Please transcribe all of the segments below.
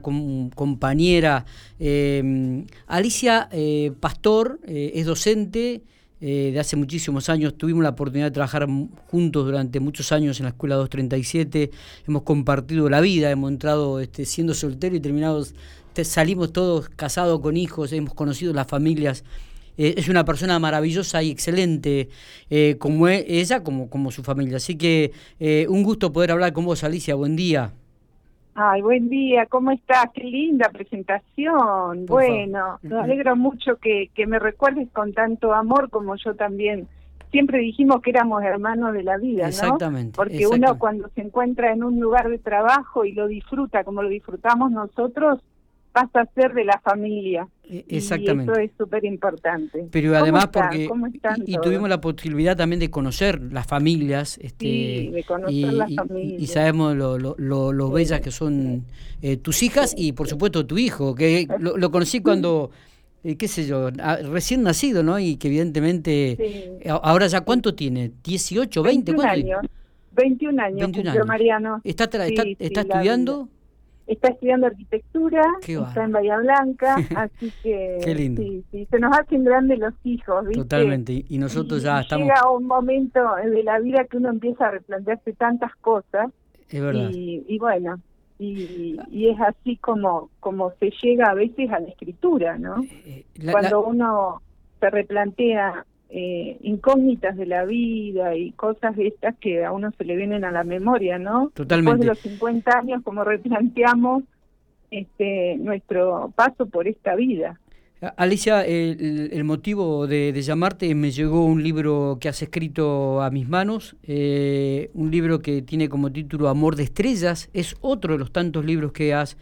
compañera. Eh, Alicia eh, Pastor eh, es docente de hace muchísimos años. Tuvimos la oportunidad de trabajar juntos durante muchos años en la Escuela 237. Hemos compartido la vida, hemos entrado este, siendo solteros y terminados, salimos todos casados con hijos, hemos conocido las familias. es una persona maravillosa y excelente como e, ella, como, como su familia. Así que un gusto poder hablar con vos, Alicia. Buen día. Ay, buen día, ¿cómo estás? Qué linda presentación. bueno, me alegro mucho que, que me recuerdes con tanto amor como yo también. Siempre dijimos que éramos hermanos de la vida, ¿no? Exactamente. Porque uno cuando se encuentra en un lugar de trabajo y lo disfruta como lo disfrutamos nosotros, pasa a ser de la familia. Exactamente. Y eso es súper importante. Pero además porque y, tuvimos la posibilidad también de conocer las familias, este, sí, de conocer y, las familias. Y, sabemos lo, lo, lo, bellas que son eh, tus hijas y por supuesto tu hijo, que lo, conocí cuando eh, qué sé yo, recién nacido, ¿no? Y que evidentemente ahora ya cuánto tiene? 18, 20, 21 años. 21 años, 21 años. Mariano. ¿Está, está, está estudiando? Está estudiando arquitectura, está en Bahía Blanca, así que Sí, sí, se nos hacen grandes los hijos, ¿viste? Totalmente, y nosotros ya estamos... Llega un momento de la vida que uno empieza a replantearse tantas cosas, es verdad. Y, bueno, y, y, es así como, como se llega a veces a la escritura, ¿no? Eh, eh, Cuando uno se replantea eh, incógnitas de la vida y cosas de estas que a uno se le vienen a la memoria, ¿no? Totalmente. Después de los 50 años, como replanteamos este, nuestro paso por esta vida. Alicia, el, motivo de, llamarte me llegó un libro que has escrito a mis manos, eh, un libro que tiene como título Amor de Estrellas, es otro de los tantos libros que has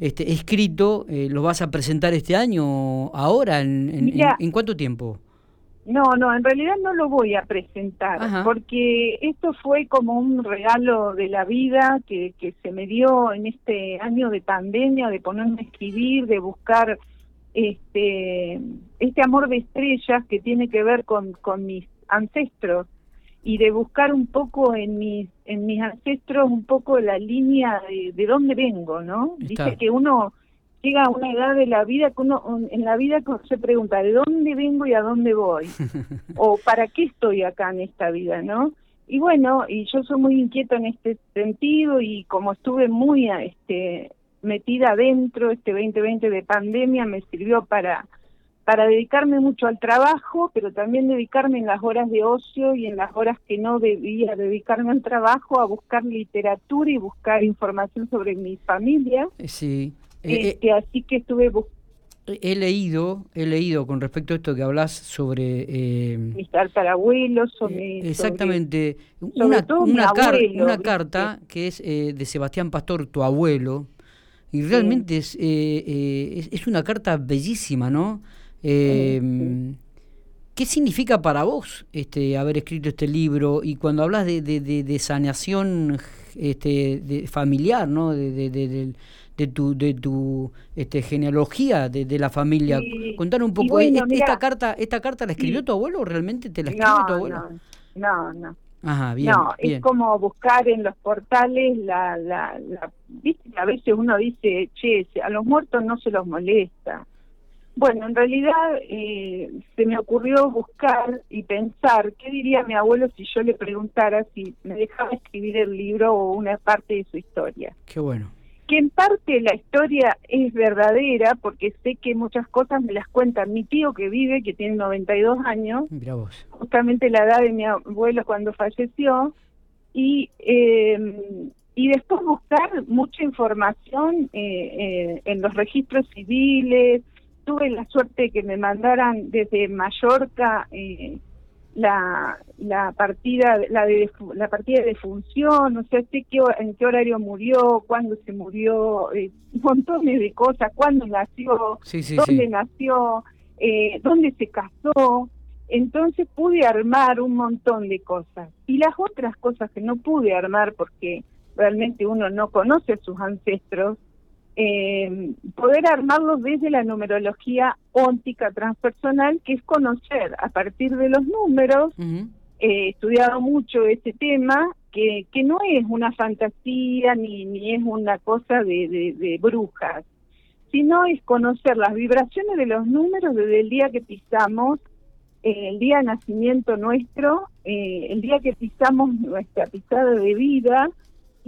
este, escrito, eh, ¿lo vas a presentar este año, ahora, en, en cuánto tiempo? No, no, en realidad no lo voy a presentar, porque esto fue como un regalo de la vida que, que se me dio en este año de pandemia, de ponerme a escribir, de buscar este, este amor de estrellas que tiene que ver con, con mis ancestros y de buscar un poco en mis, en mis ancestros un poco la línea de, de dónde vengo, ¿no? Dice que uno llega a una edad de la vida que uno en la vida se pregunta de dónde vengo y a dónde voy o para qué estoy acá en esta vida no y bueno y yo soy muy inquieta en este sentido y como estuve muy este metida adentro este 2020 de pandemia me sirvió para para dedicarme mucho al trabajo, pero también dedicarme en las horas de ocio y en las horas que no debía dedicarme al trabajo a buscar literatura y buscar información sobre mi familia. Sí. Eh, este, así que estuve He leído, he leído con respecto a esto que hablas sobre... Eh, mis tatarabuelos, sobre, Exactamente, una, una, carta que es eh, de Sebastián Pastor, tu abuelo, y realmente es, eh, es, una carta bellísima, ¿no? ¿Qué significa para vos este, haber escrito este libro? Y cuando hablas de, de, de, sanación este, de familiar, ¿no? de, de tu, de tu este, genealogía de, la familia. Contar un poco, esta, carta esta carta la escribió tu abuelo o realmente te la escribió tu abuelo? No, no. Ajá, bien, no, es como buscar en los portales la, la, la, viste a veces uno dice, che, a los muertos no se los molesta. Bueno, en realidad eh, se me ocurrió buscar y pensar qué diría mi abuelo si yo le preguntara si me dejaba escribir el libro o una parte de su historia. Qué bueno que en parte la historia es verdadera, porque sé que muchas cosas me las cuenta mi tío que vive, que tiene 92 años, justamente la edad de mi abuelo cuando falleció, y, eh, y después buscar mucha información eh, eh, en los registros civiles. Tuve la suerte de que me mandaran desde Mallorca eh, la, la partida la de la partida de función, no sé qué, en qué horario murió, cuándo se murió, eh, montones de cosas, cuándo nació, dónde nació, eh, dónde se casó. Entonces pude armar un montón de cosas. Y las otras cosas que no pude armar porque realmente uno no conoce a sus ancestros, eh, poder armarlos desde la numerología óntica transpersonal, que es conocer a partir de los números, he estudiado mucho este tema que, que no es una fantasía ni, ni es una cosa de, de, brujas, sino es conocer las vibraciones de los números desde el día que pisamos, eh, el día de nacimiento nuestro, eh, el día que pisamos nuestra pisada de vida,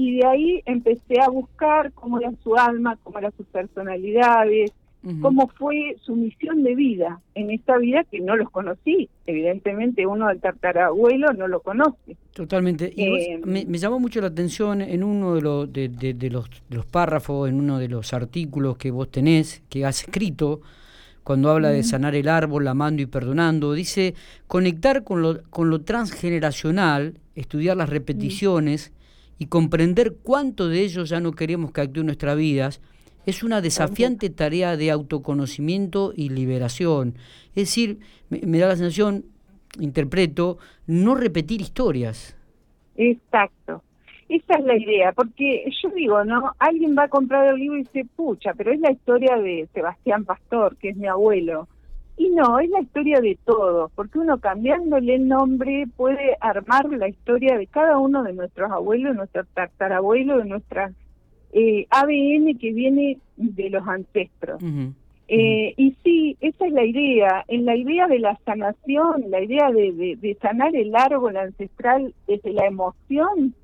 y de ahí empecé a buscar cómo era su alma, cómo eran sus personalidades, cómo fue su misión de vida en esta vida que no los conocí. Evidentemente uno del tartarabuelo no lo conoce. Totalmente. Y eh, me, llamó mucho la atención en uno de, los, de, de, los, los, párrafos, en uno de los artículos que vos tenés, que has escrito, cuando habla de sanar el árbol, amando y perdonando, dice conectar con lo, con lo transgeneracional, estudiar las repeticiones y comprender cuánto de ellos ya no queremos que actúe en nuestras vidas es una desafiante tarea de autoconocimiento y liberación. Es decir, me, da la sensación, interpreto, no repetir historias. Exacto. Esa es la idea, porque yo digo, ¿no? Alguien va a comprar el libro y dice, pucha, pero es la historia de Sebastián Pastor, que es mi abuelo. Y no, es la historia de todos, porque uno cambiándole el nombre puede armar la historia de cada uno de nuestros abuelos, de nuestros tatarabuelos, de nuestras eh, ABN que viene de los ancestros. Eh, y sí, esa es la idea. En la idea de la sanación, la idea de, de, sanar el árbol ancestral desde la emoción,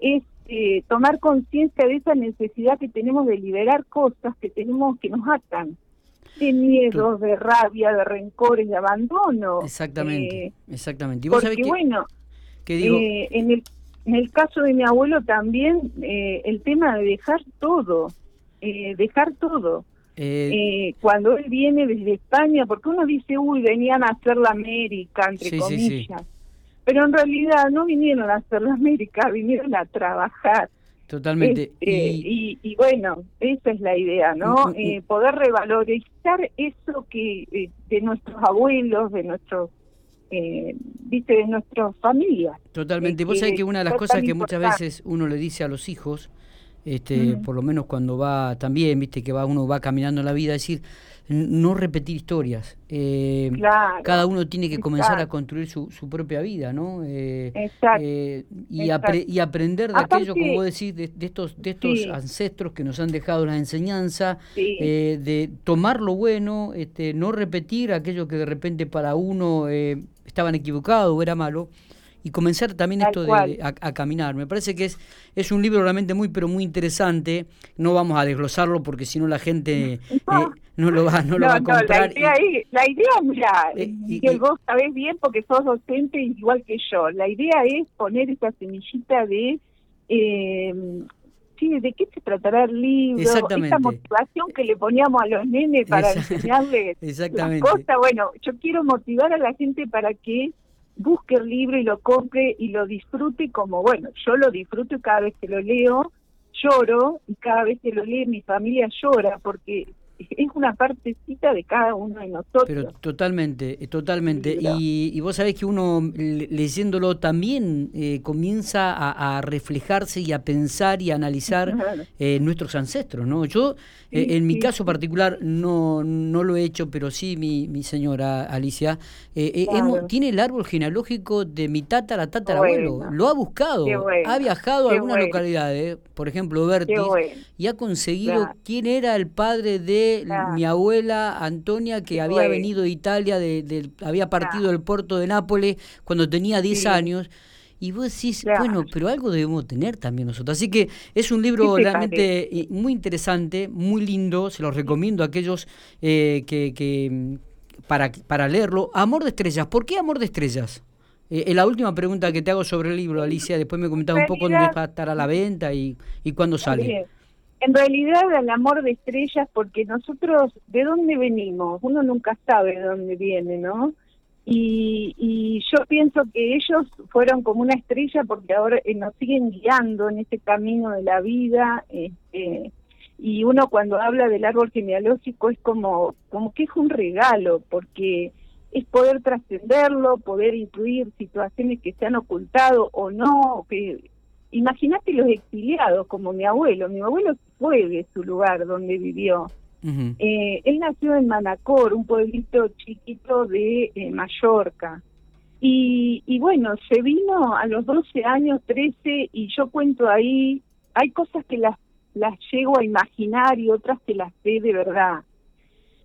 es eh, tomar conciencia de esa necesidad que tenemos de liberar cosas que tenemos que nos atan de miedos, de rabia, de rencores, de abandono. Exactamente, exactamente. ¿Y porque bueno, en el en el caso de mi abuelo también eh, el tema de dejar todo, eh, dejar todo. Eh, eh, cuando él viene desde España, porque uno dice, uy, venían a hacer la América, entre comillas. Pero en realidad no vinieron a hacer la América, vinieron a trabajar. Totalmente. Este, y, y, bueno, esa es la idea, ¿no? Eh, poder revalorizar eso que de nuestros abuelos, de nuestros eh, viste, de nuestra familia. Totalmente. Vos sabés que una de las cosas que muchas veces uno le dice a los hijos, este, por lo menos cuando va también, viste, que va uno va caminando en la vida, es decir, no repetir historias. Eh, cada uno tiene que comenzar a construir su, su propia vida, ¿no? Eh, eh y, y, aprender de aquello, como vos decís, de, estos, de estos ancestros que nos han dejado la enseñanza, eh, de tomar lo bueno, este, no repetir aquello que de repente para uno estaban equivocados o era malo y comenzar también esto de, a, caminar. Me parece que es, es un libro realmente muy, pero muy interesante. No vamos a desglosarlo porque si no la gente no, eh, lo va, no, lo va a comprar. la, idea, mira, eh, vos sabés bien porque sos docente igual que yo. La idea es poner esa semillita de... Eh, sí, ¿de qué se tratará el libro? Esa motivación que le poníamos a los nenes para enseñarles las cosas. Bueno, yo quiero motivar a la gente para que busque el libro y lo compre y lo disfrute como, bueno, yo lo disfruto y cada vez que lo leo lloro y cada vez que lo lee mi familia llora porque es una partecita de cada uno de nosotros. Pero totalmente, eh, totalmente. Y, vos sabés que uno leyéndolo también eh, comienza a, reflejarse y a pensar y a analizar eh, nuestros ancestros, ¿no? Yo, en mi caso particular, no, no lo he hecho, pero sí mi, mi señora Alicia, tiene el árbol genealógico de mi tatara, tatarabuelo. Lo ha buscado, ha viajado a algunas localidades, por ejemplo, Bertis, y ha conseguido quién era el padre de mi abuela Antonia, que había venido de Italia, de, había partido del puerto de Nápoles cuando tenía 10 años. Y vos decís, bueno, pero algo debemos tener también nosotros. Así que es un libro realmente eh, muy interesante, muy lindo, se lo recomiendo a aquellos eh, que, que para, para leerlo. Amor de Estrellas, ¿por qué Amor de Estrellas? Eh, la última pregunta que te hago sobre el libro, Alicia, después me comentás un poco dónde va a estar a la venta y, y cuándo sale en realidad el amor de estrellas, porque nosotros, ¿de dónde venimos? Uno nunca sabe de dónde viene, ¿no? Y, y yo pienso que ellos fueron como una estrella porque ahora eh, nos siguen guiando en este camino de la vida. Este, y uno cuando habla del árbol genealógico es como, como que es un regalo, porque es poder trascenderlo, poder incluir situaciones que se han ocultado o no, que Imagínate los exiliados, como mi abuelo. Mi abuelo fue de su lugar donde vivió. eh, él nació en Manacor, un pueblito chiquito de eh, Mallorca. Y, y bueno, se vino a los 12 años, 13, y yo cuento ahí, hay cosas que las, las llego a imaginar y otras que las ve de verdad.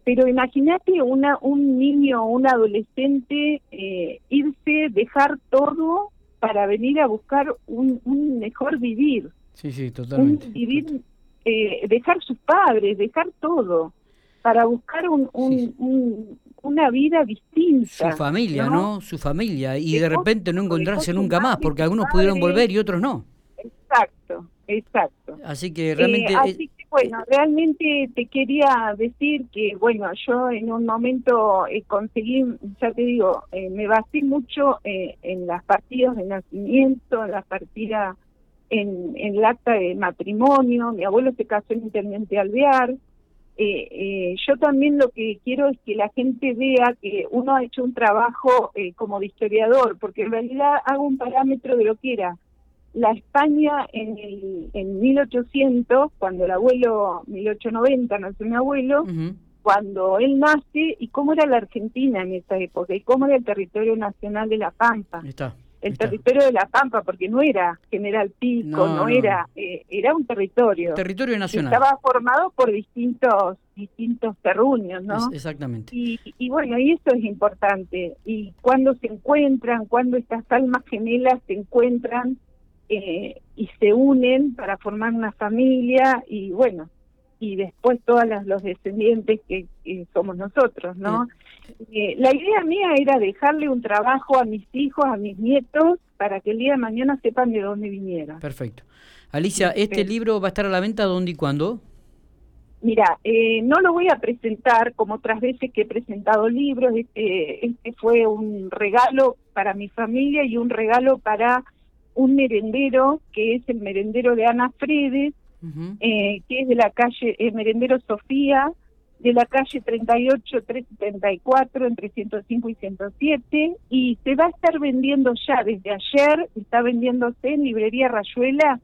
Pero imagínate una, un niño o un adolescente eh, irse, dejar todo para venir a buscar un, un mejor vivir. Sí, sí, totalmente. vivir, eh, dejar sus padres, dejar todo, para buscar un, un, una vida distinta. Su familia, ¿no? Su familia. Y de repente no encontrarse nunca más, porque algunos pudieron volver y otros no. Exacto, exacto. Así que realmente... Eh, así bueno, realmente te quería decir que, bueno, yo en un momento eh, conseguí, ya te digo, eh, me basé mucho en las partidas de nacimiento, en las partidas en, el acta de matrimonio, mi abuelo se casó en Intendente Alvear, eh, eh, yo también lo que quiero es que la gente vea que uno ha hecho un trabajo eh, como de historiador, porque en realidad hago un parámetro de lo que era la España en, el, en 1800, cuando el abuelo, 1890 nació mi abuelo, cuando él nace, y cómo era la Argentina en esa época, y cómo era el territorio nacional de La Pampa. Está el territorio de La Pampa, porque no era General Pico, no, era, eh, era un territorio. Territorio nacional. Estaba formado por distintos distintos terruños, ¿no? exactamente. Y, y, bueno, y eso es importante. Y cuando se encuentran, cuando estas almas gemelas se encuentran eh, y se unen para formar una familia, y bueno, y después todos los descendientes que, somos nosotros, ¿no? Eh, la idea mía era dejarle un trabajo a mis hijos, a mis nietos, para que el día de mañana sepan de dónde vinieron. Perfecto. Alicia, ¿este libro va a estar a la venta dónde y cuándo? Mira, eh, no lo voy a presentar como otras veces que he presentado libros. Este, este fue un regalo para mi familia y un regalo para un merendero, que es el merendero de Ana Fredes, eh, que es de la calle eh, Merendero Sofía, de la calle 38 374 entre 105 y 107 y se va a estar vendiendo ya desde ayer, está vendiéndose en librería Rayuela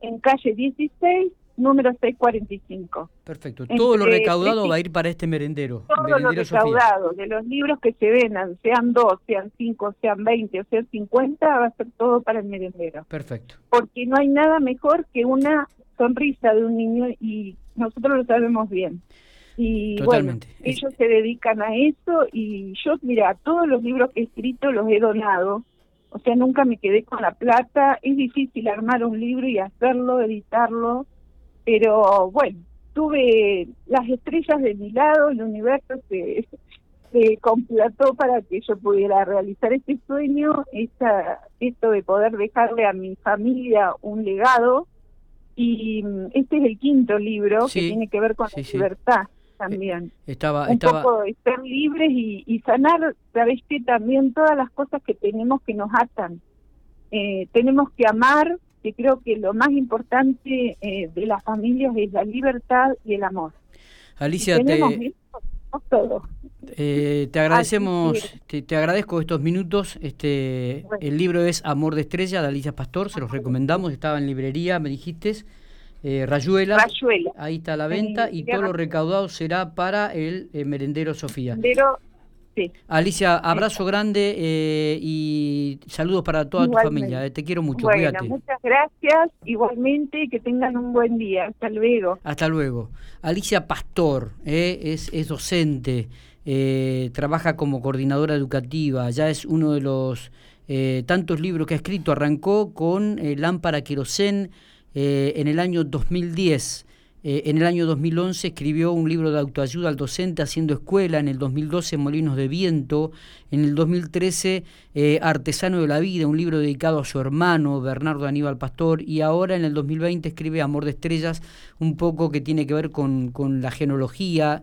en calle 16 número 645. Perfecto. Todo lo recaudado va a ir para este merendero. Todo lo recaudado de los libros que se vendan, sean dos, sean cinco, sean 20 o sean 50, va a ser todo para el merendero. Perfecto. Porque no hay nada mejor que una sonrisa de un niño y nosotros lo sabemos bien. Y bueno, ellos se dedican a eso y yo, mira, todos los libros que he escrito los he donado. O sea, nunca me quedé con la plata. Es difícil armar un libro y hacerlo, editarlo. Pero bueno, tuve las estrellas de mi lado, el universo se, se completó para que yo pudiera realizar este sueño, esta, esto de poder dejarle a mi familia un legado y mm, este es el quinto libro que tiene que ver con la libertad también. Eh, estaba, un poco de ser libres y, sanar, sabes que también todas las cosas que tenemos que nos atan. Eh, tenemos que amar, que creo que lo más importante eh, de las familias es la libertad y el amor. Alicia, te, todo. te agradecemos, te, agradezco estos minutos. Este, El libro es Amor de Estrella de Alicia Pastor, se los recomendamos, estaba en librería, me dijiste. Eh, Rayuela, ahí está la venta y todo lo recaudado será para el eh, merendero Sofía. Sí. Alicia, abrazo grande eh, y saludos para toda tu familia. te quiero mucho, bueno, Muchas gracias, igualmente, que tengan un buen día. Hasta luego. Hasta luego. Alicia Pastor es, es docente, trabaja como coordinadora educativa, ya es uno de los tantos libros que ha escrito. Arrancó con Lámpara Querosén eh, en el año 2010. Eh, en el año 2011 escribió un libro de autoayuda al docente haciendo escuela, en el 2012 Molinos de Viento, en el 2013 eh, Artesano de la Vida, un libro dedicado a su hermano Bernardo Aníbal Pastor, y ahora en el 2020 escribe Amor de Estrellas, un poco que tiene que ver con, con la genealogía